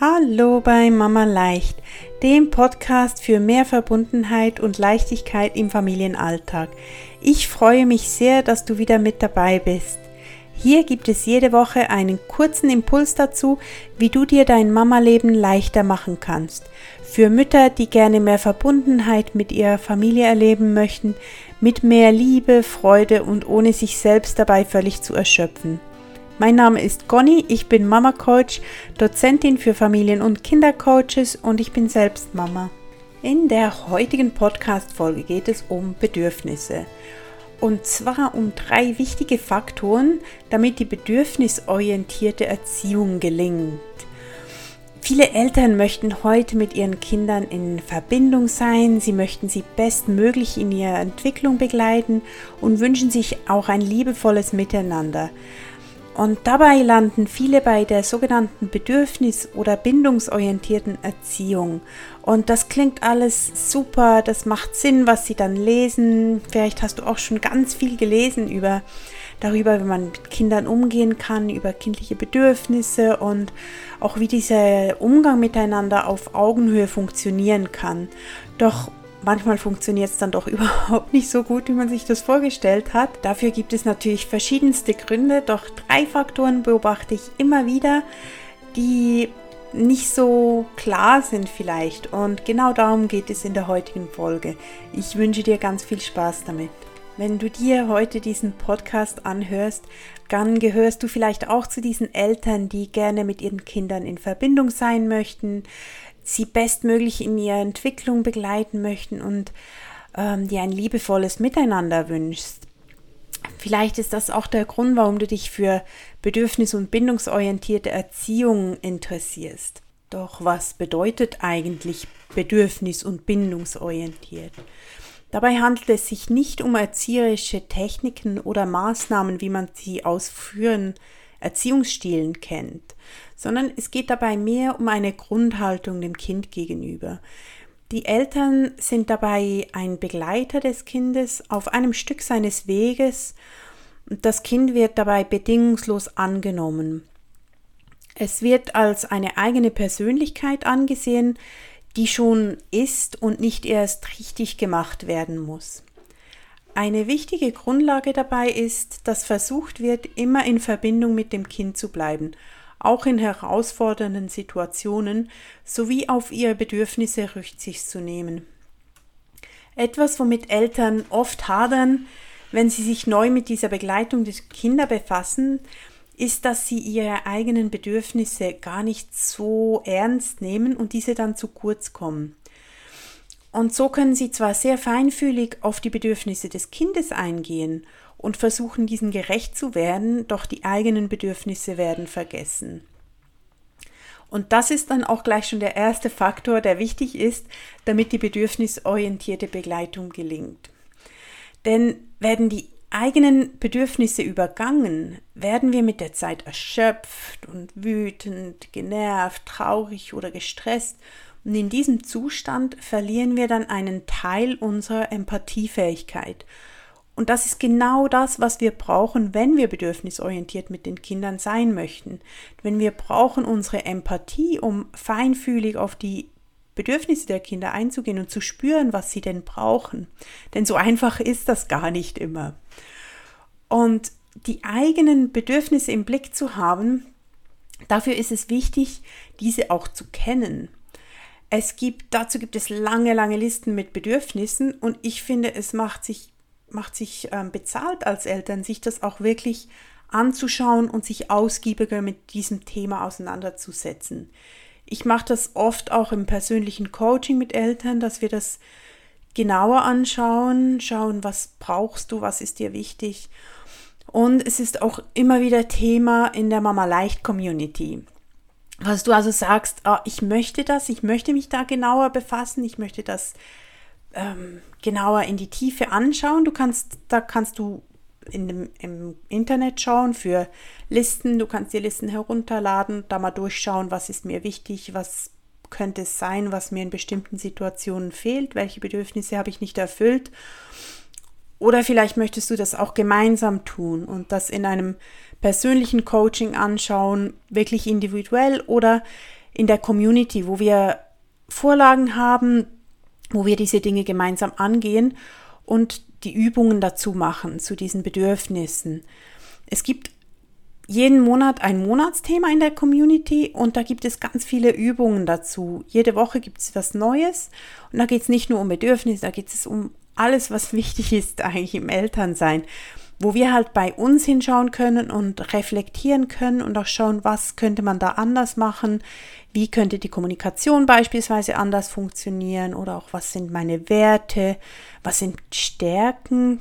Hallo bei Mama Leicht, dem Podcast für mehr Verbundenheit und Leichtigkeit im Familienalltag. Ich freue mich sehr, dass du wieder mit dabei bist. Hier gibt es jede Woche einen kurzen Impuls dazu, wie du dir dein Mama-Leben leichter machen kannst. Für Mütter, die gerne mehr Verbundenheit mit ihrer Familie erleben möchten, mit mehr Liebe, Freude und ohne sich selbst dabei völlig zu erschöpfen. Mein Name ist Conny, ich bin Mama Coach, Dozentin für Familien- und Kindercoaches und ich bin selbst Mama. In der heutigen Podcast-Folge geht es um Bedürfnisse. Und zwar um drei wichtige Faktoren, damit die bedürfnisorientierte Erziehung gelingt. Viele Eltern möchten heute mit ihren Kindern in Verbindung sein, sie möchten sie bestmöglich in ihrer Entwicklung begleiten und wünschen sich auch ein liebevolles Miteinander. Und dabei landen viele bei der sogenannten bedürfnis- oder bindungsorientierten Erziehung. Und das klingt alles super, das macht Sinn, was sie dann lesen. Vielleicht hast du auch schon ganz viel gelesen über darüber, wie man mit Kindern umgehen kann, über kindliche Bedürfnisse und auch wie dieser Umgang miteinander auf Augenhöhe funktionieren kann. Doch Manchmal funktioniert es dann doch überhaupt nicht so gut, wie man sich das vorgestellt hat. Dafür gibt es natürlich verschiedenste Gründe, doch drei Faktoren beobachte ich immer wieder, die nicht so klar sind vielleicht. Und genau darum geht es in der heutigen Folge. Ich wünsche dir ganz viel Spaß damit. Wenn du dir heute diesen Podcast anhörst, dann gehörst du vielleicht auch zu diesen Eltern, die gerne mit ihren Kindern in Verbindung sein möchten, sie bestmöglich in ihrer Entwicklung begleiten möchten und ähm, dir ein liebevolles Miteinander wünschst. Vielleicht ist das auch der Grund, warum du dich für bedürfnis- und bindungsorientierte Erziehung interessierst. Doch was bedeutet eigentlich bedürfnis- und bindungsorientiert? Dabei handelt es sich nicht um erzieherische Techniken oder Maßnahmen, wie man sie aus früheren Erziehungsstilen kennt, sondern es geht dabei mehr um eine Grundhaltung dem Kind gegenüber. Die Eltern sind dabei ein Begleiter des Kindes auf einem Stück seines Weges und das Kind wird dabei bedingungslos angenommen. Es wird als eine eigene Persönlichkeit angesehen, die schon ist und nicht erst richtig gemacht werden muss. Eine wichtige Grundlage dabei ist, dass versucht wird, immer in Verbindung mit dem Kind zu bleiben, auch in herausfordernden Situationen, sowie auf ihre Bedürfnisse Rücksicht zu nehmen. Etwas, womit Eltern oft hadern, wenn sie sich neu mit dieser Begleitung des Kinder befassen, ist, dass sie ihre eigenen Bedürfnisse gar nicht so ernst nehmen und diese dann zu kurz kommen. Und so können sie zwar sehr feinfühlig auf die Bedürfnisse des Kindes eingehen und versuchen, diesen gerecht zu werden, doch die eigenen Bedürfnisse werden vergessen. Und das ist dann auch gleich schon der erste Faktor, der wichtig ist, damit die bedürfnisorientierte Begleitung gelingt. Denn werden die eigenen Bedürfnisse übergangen, werden wir mit der Zeit erschöpft und wütend, genervt, traurig oder gestresst und in diesem Zustand verlieren wir dann einen Teil unserer Empathiefähigkeit und das ist genau das, was wir brauchen, wenn wir bedürfnisorientiert mit den Kindern sein möchten. Wenn wir brauchen unsere Empathie, um feinfühlig auf die Bedürfnisse der Kinder einzugehen und zu spüren, was sie denn brauchen. Denn so einfach ist das gar nicht immer. Und die eigenen Bedürfnisse im Blick zu haben, dafür ist es wichtig, diese auch zu kennen. Es gibt, dazu gibt es lange, lange Listen mit Bedürfnissen und ich finde, es macht sich macht sich ähm, bezahlt als Eltern, sich das auch wirklich anzuschauen und sich ausgiebiger mit diesem Thema auseinanderzusetzen. Ich mache das oft auch im persönlichen Coaching mit Eltern, dass wir das genauer anschauen, schauen, was brauchst du, was ist dir wichtig. Und es ist auch immer wieder Thema in der Mama Leicht Community. Was du also sagst, oh, ich möchte das, ich möchte mich da genauer befassen, ich möchte das ähm, genauer in die Tiefe anschauen. Du kannst, da kannst du in dem, im Internet schauen für Listen. Du kannst die Listen herunterladen, da mal durchschauen, was ist mir wichtig, was könnte es sein, was mir in bestimmten Situationen fehlt, welche Bedürfnisse habe ich nicht erfüllt. Oder vielleicht möchtest du das auch gemeinsam tun und das in einem persönlichen Coaching anschauen, wirklich individuell oder in der Community, wo wir Vorlagen haben, wo wir diese Dinge gemeinsam angehen und die Übungen dazu machen, zu diesen Bedürfnissen. Es gibt jeden Monat ein Monatsthema in der Community und da gibt es ganz viele Übungen dazu. Jede Woche gibt es was Neues und da geht es nicht nur um Bedürfnisse, da geht es um alles, was wichtig ist eigentlich im Elternsein, wo wir halt bei uns hinschauen können und reflektieren können und auch schauen, was könnte man da anders machen, wie könnte die Kommunikation beispielsweise anders funktionieren oder auch was sind meine Werte, was sind Stärken.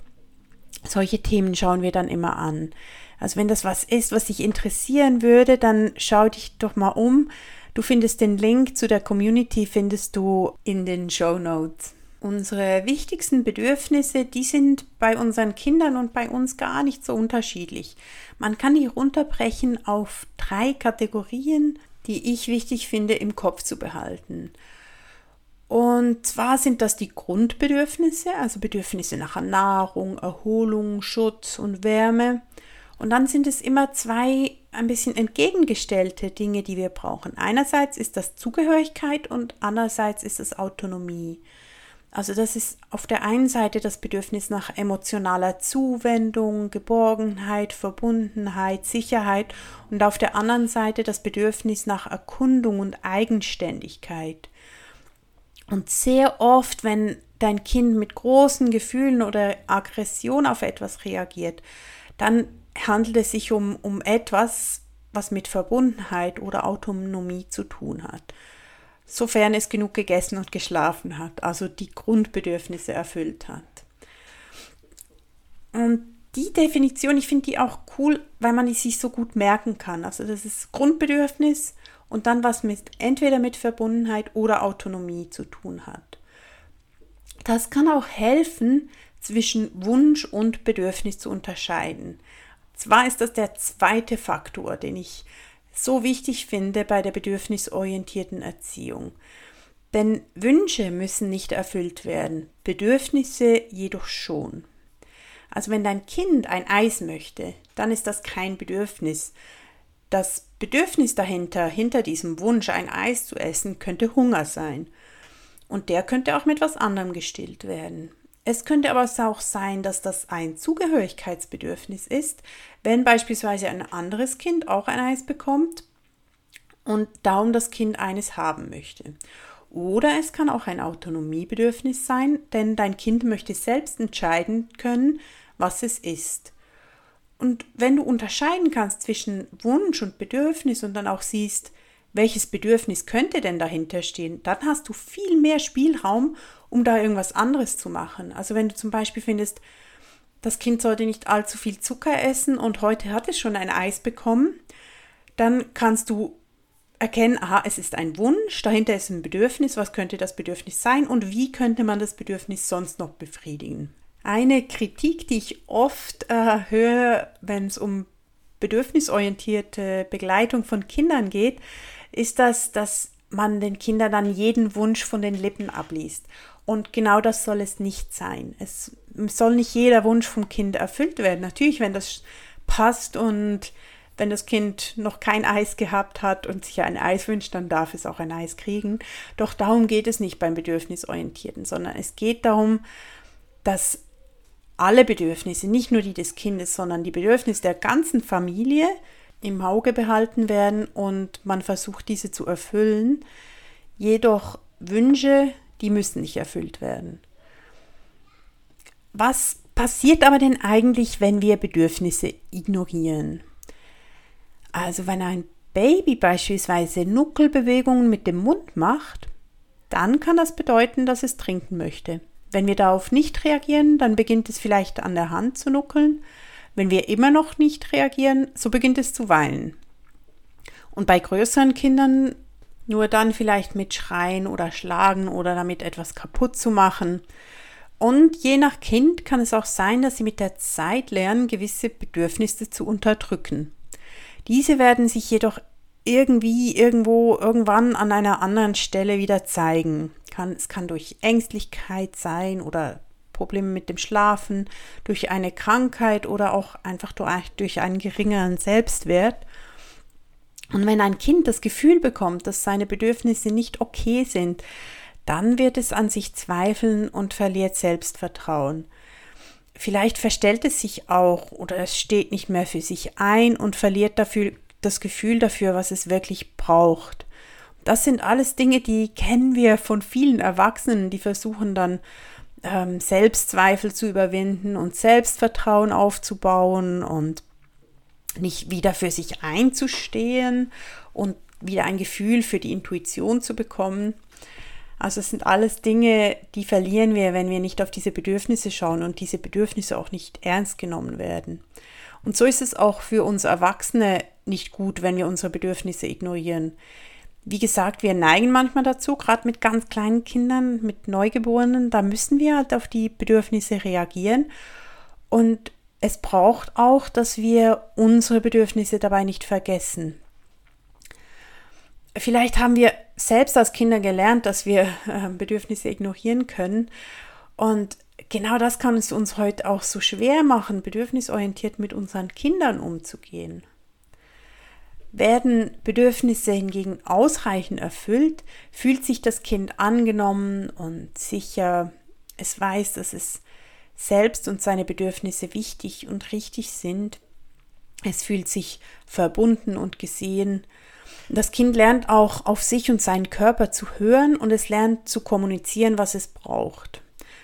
Solche Themen schauen wir dann immer an. Also wenn das was ist, was dich interessieren würde, dann schau dich doch mal um. Du findest den Link zu der Community findest du in den Show Notes. Unsere wichtigsten Bedürfnisse, die sind bei unseren Kindern und bei uns gar nicht so unterschiedlich. Man kann die runterbrechen auf drei Kategorien, die ich wichtig finde im Kopf zu behalten. Und zwar sind das die Grundbedürfnisse, also Bedürfnisse nach Nahrung, Erholung, Schutz und Wärme. Und dann sind es immer zwei ein bisschen entgegengestellte Dinge, die wir brauchen. Einerseits ist das Zugehörigkeit und andererseits ist es Autonomie. Also das ist auf der einen Seite das Bedürfnis nach emotionaler Zuwendung, Geborgenheit, Verbundenheit, Sicherheit und auf der anderen Seite das Bedürfnis nach Erkundung und Eigenständigkeit. Und sehr oft, wenn dein Kind mit großen Gefühlen oder Aggression auf etwas reagiert, dann handelt es sich um, um etwas, was mit Verbundenheit oder Autonomie zu tun hat. Sofern es genug gegessen und geschlafen hat, also die Grundbedürfnisse erfüllt hat. Und die Definition, ich finde die auch cool, weil man die sich so gut merken kann. Also das ist Grundbedürfnis und dann was mit entweder mit Verbundenheit oder Autonomie zu tun hat. Das kann auch helfen, zwischen Wunsch und Bedürfnis zu unterscheiden. Zwar ist das der zweite Faktor, den ich so wichtig finde bei der bedürfnisorientierten Erziehung. Denn Wünsche müssen nicht erfüllt werden, Bedürfnisse jedoch schon. Also wenn dein Kind ein Eis möchte, dann ist das kein Bedürfnis. Das Bedürfnis dahinter, hinter diesem Wunsch, ein Eis zu essen, könnte Hunger sein. Und der könnte auch mit was anderem gestillt werden. Es könnte aber auch sein, dass das ein Zugehörigkeitsbedürfnis ist, wenn beispielsweise ein anderes Kind auch ein Eis bekommt und darum das Kind eines haben möchte. Oder es kann auch ein Autonomiebedürfnis sein, denn dein Kind möchte selbst entscheiden können, was es ist. Und wenn du unterscheiden kannst zwischen Wunsch und Bedürfnis und dann auch siehst, welches Bedürfnis könnte denn dahinter stehen, dann hast du viel mehr Spielraum, um da irgendwas anderes zu machen. Also wenn du zum Beispiel findest, das Kind sollte nicht allzu viel Zucker essen und heute hat es schon ein Eis bekommen, dann kannst du erkennen, aha, es ist ein Wunsch, dahinter ist ein Bedürfnis, was könnte das Bedürfnis sein und wie könnte man das Bedürfnis sonst noch befriedigen. Eine Kritik, die ich oft äh, höre, wenn es um bedürfnisorientierte Begleitung von Kindern geht, ist das, dass man den Kindern dann jeden Wunsch von den Lippen abliest. Und genau das soll es nicht sein. Es soll nicht jeder Wunsch vom Kind erfüllt werden. Natürlich, wenn das passt und wenn das Kind noch kein Eis gehabt hat und sich ein Eis wünscht, dann darf es auch ein Eis kriegen. Doch darum geht es nicht beim Bedürfnisorientierten, sondern es geht darum, dass alle Bedürfnisse, nicht nur die des Kindes, sondern die Bedürfnisse der ganzen Familie im Auge behalten werden und man versucht, diese zu erfüllen. Jedoch Wünsche, die müssen nicht erfüllt werden. Was passiert aber denn eigentlich, wenn wir Bedürfnisse ignorieren? Also wenn ein Baby beispielsweise Nuckelbewegungen mit dem Mund macht, dann kann das bedeuten, dass es trinken möchte. Wenn wir darauf nicht reagieren, dann beginnt es vielleicht an der Hand zu nuckeln, wenn wir immer noch nicht reagieren, so beginnt es zu weinen. Und bei größeren Kindern nur dann vielleicht mit Schreien oder Schlagen oder damit etwas kaputt zu machen. Und je nach Kind kann es auch sein, dass sie mit der Zeit lernen, gewisse Bedürfnisse zu unterdrücken. Diese werden sich jedoch irgendwie irgendwo irgendwann an einer anderen Stelle wieder zeigen. Kann, es kann durch Ängstlichkeit sein oder Probleme mit dem Schlafen, durch eine Krankheit oder auch einfach durch einen geringeren Selbstwert. Und wenn ein Kind das Gefühl bekommt, dass seine Bedürfnisse nicht okay sind, dann wird es an sich zweifeln und verliert Selbstvertrauen. Vielleicht verstellt es sich auch oder es steht nicht mehr für sich ein und verliert dafür das Gefühl dafür, was es wirklich braucht. Das sind alles Dinge, die kennen wir von vielen Erwachsenen, die versuchen dann ähm, Selbstzweifel zu überwinden und Selbstvertrauen aufzubauen und nicht wieder für sich einzustehen und wieder ein Gefühl für die Intuition zu bekommen. Also es sind alles Dinge, die verlieren wir, wenn wir nicht auf diese Bedürfnisse schauen und diese Bedürfnisse auch nicht ernst genommen werden. Und so ist es auch für uns Erwachsene nicht gut, wenn wir unsere Bedürfnisse ignorieren. Wie gesagt, wir neigen manchmal dazu, gerade mit ganz kleinen Kindern, mit Neugeborenen, da müssen wir halt auf die Bedürfnisse reagieren. Und es braucht auch, dass wir unsere Bedürfnisse dabei nicht vergessen. Vielleicht haben wir selbst als Kinder gelernt, dass wir äh, Bedürfnisse ignorieren können. Und genau das kann es uns heute auch so schwer machen, bedürfnisorientiert mit unseren Kindern umzugehen. Werden Bedürfnisse hingegen ausreichend erfüllt, fühlt sich das Kind angenommen und sicher. Es weiß, dass es selbst und seine Bedürfnisse wichtig und richtig sind. Es fühlt sich verbunden und gesehen. Das Kind lernt auch auf sich und seinen Körper zu hören und es lernt zu kommunizieren, was es braucht.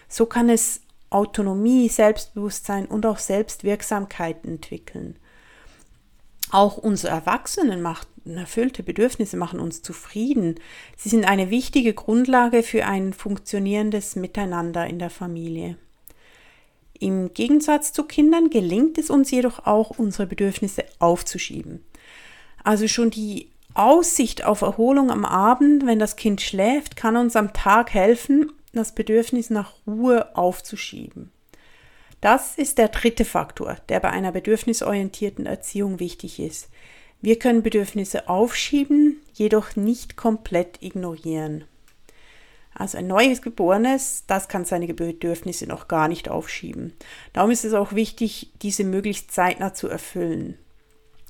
So kann es Autonomie, Selbstbewusstsein und auch Selbstwirksamkeit entwickeln. Auch unsere Erwachsenen machen erfüllte Bedürfnisse machen uns zufrieden. Sie sind eine wichtige Grundlage für ein funktionierendes Miteinander in der Familie. Im Gegensatz zu Kindern gelingt es uns jedoch auch, unsere Bedürfnisse aufzuschieben. Also schon die Aussicht auf Erholung am Abend, wenn das Kind schläft, kann uns am Tag helfen, das Bedürfnis nach Ruhe aufzuschieben. Das ist der dritte Faktor, der bei einer bedürfnisorientierten Erziehung wichtig ist. Wir können Bedürfnisse aufschieben, jedoch nicht komplett ignorieren. Also ein neues Geborenes, das kann seine Bedürfnisse noch gar nicht aufschieben. Darum ist es auch wichtig, diese möglichst zeitnah zu erfüllen.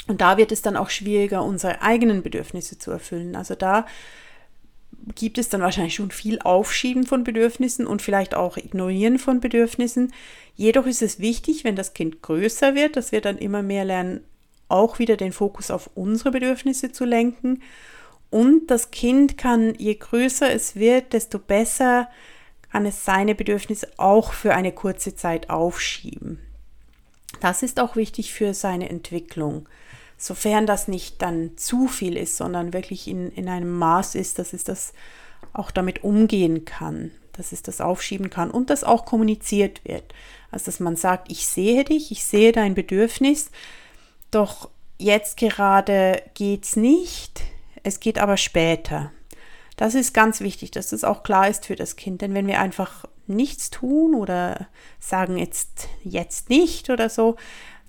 Und da wird es dann auch schwieriger, unsere eigenen Bedürfnisse zu erfüllen. Also da gibt es dann wahrscheinlich schon viel Aufschieben von Bedürfnissen und vielleicht auch Ignorieren von Bedürfnissen. Jedoch ist es wichtig, wenn das Kind größer wird, dass wir dann immer mehr lernen, auch wieder den Fokus auf unsere Bedürfnisse zu lenken und das Kind kann, je größer es wird, desto besser kann es seine Bedürfnisse auch für eine kurze Zeit aufschieben. Das ist auch wichtig für seine Entwicklung. Sofern das nicht dann zu viel ist, sondern wirklich in, in einem Maß ist, dass es das auch damit umgehen kann, dass es das aufschieben kann und das auch kommuniziert wird. Also dass man sagt, ich sehe dich, ich sehe dein Bedürfnis, doch jetzt gerade geht's nicht, es geht aber später. Das ist ganz wichtig, dass das auch klar ist für das Kind. Denn wenn wir einfach nichts tun oder sagen jetzt, jetzt nicht oder so,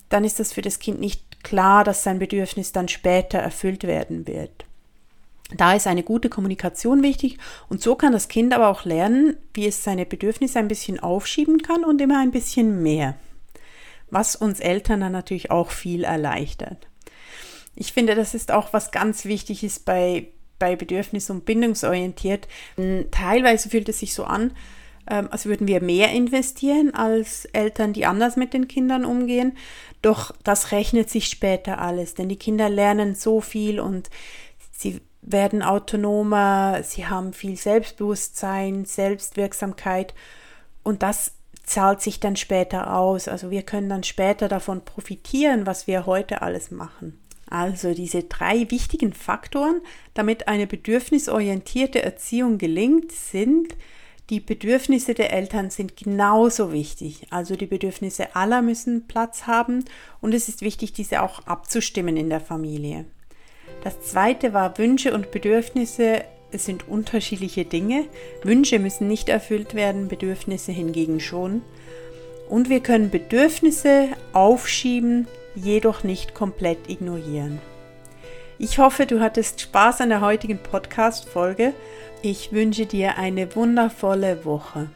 dann ist das für das Kind nicht klar, dass sein Bedürfnis dann später erfüllt werden wird. Da ist eine gute Kommunikation wichtig und so kann das Kind aber auch lernen, wie es seine Bedürfnisse ein bisschen aufschieben kann und immer ein bisschen mehr. Was uns Eltern dann natürlich auch viel erleichtert. Ich finde, das ist auch was ganz Wichtiges bei, bei Bedürfnis- und bindungsorientiert. Teilweise fühlt es sich so an, ähm, als würden wir mehr investieren als Eltern, die anders mit den Kindern umgehen. Doch das rechnet sich später alles, denn die Kinder lernen so viel und sie werden autonomer, sie haben viel Selbstbewusstsein, Selbstwirksamkeit und das zahlt sich dann später aus. Also wir können dann später davon profitieren, was wir heute alles machen. Also diese drei wichtigen Faktoren, damit eine bedürfnisorientierte Erziehung gelingt, sind, die Bedürfnisse der Eltern sind genauso wichtig. Also die Bedürfnisse aller müssen Platz haben und es ist wichtig, diese auch abzustimmen in der Familie. Das zweite war Wünsche und Bedürfnisse sind unterschiedliche Dinge. Wünsche müssen nicht erfüllt werden, Bedürfnisse hingegen schon. Und wir können Bedürfnisse aufschieben, jedoch nicht komplett ignorieren. Ich hoffe, du hattest Spaß an der heutigen Podcast-Folge. Ich wünsche dir eine wundervolle Woche.